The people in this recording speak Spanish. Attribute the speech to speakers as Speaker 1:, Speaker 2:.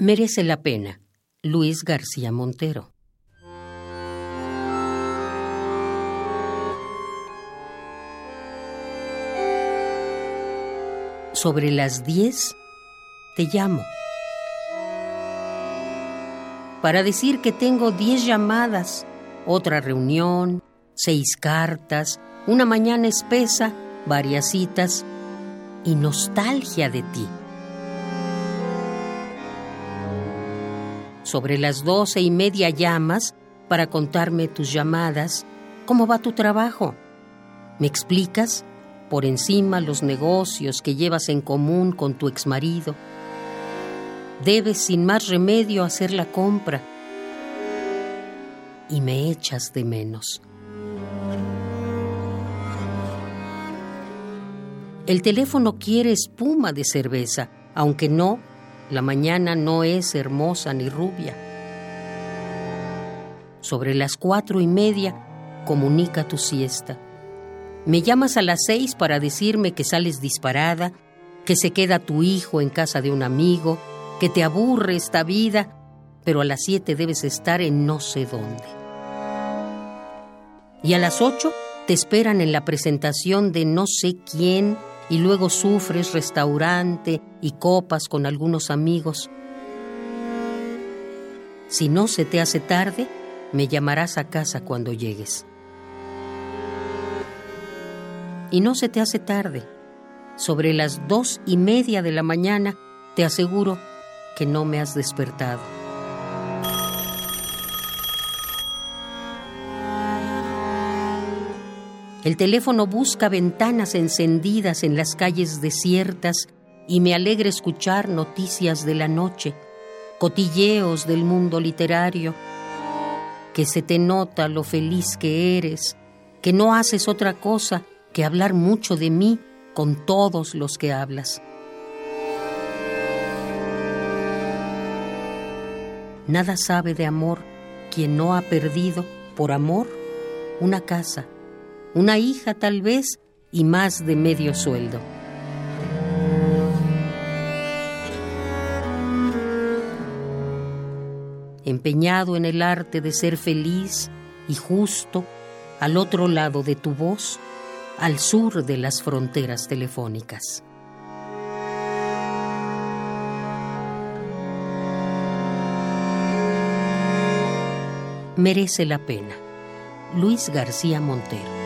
Speaker 1: Merece la pena. Luis García Montero. Sobre las 10 te llamo para decir que tengo 10 llamadas, otra reunión, seis cartas, una mañana espesa, varias citas y nostalgia de ti. Sobre las doce y media llamas para contarme tus llamadas, cómo va tu trabajo. ¿Me explicas? Por encima los negocios que llevas en común con tu exmarido. Debes sin más remedio hacer la compra. Y me echas de menos. El teléfono quiere espuma de cerveza, aunque no la mañana no es hermosa ni rubia. Sobre las cuatro y media comunica tu siesta. Me llamas a las seis para decirme que sales disparada, que se queda tu hijo en casa de un amigo, que te aburre esta vida, pero a las siete debes estar en no sé dónde. Y a las ocho te esperan en la presentación de no sé quién y luego sufres restaurante y copas con algunos amigos. Si no se te hace tarde, me llamarás a casa cuando llegues. Y no se te hace tarde. Sobre las dos y media de la mañana, te aseguro que no me has despertado. El teléfono busca ventanas encendidas en las calles desiertas y me alegra escuchar noticias de la noche, cotilleos del mundo literario, que se te nota lo feliz que eres, que no haces otra cosa que hablar mucho de mí con todos los que hablas. Nada sabe de amor quien no ha perdido por amor una casa una hija tal vez y más de medio sueldo. Empeñado en el arte de ser feliz y justo, al otro lado de tu voz, al sur de las fronteras telefónicas. Merece la pena. Luis García Montero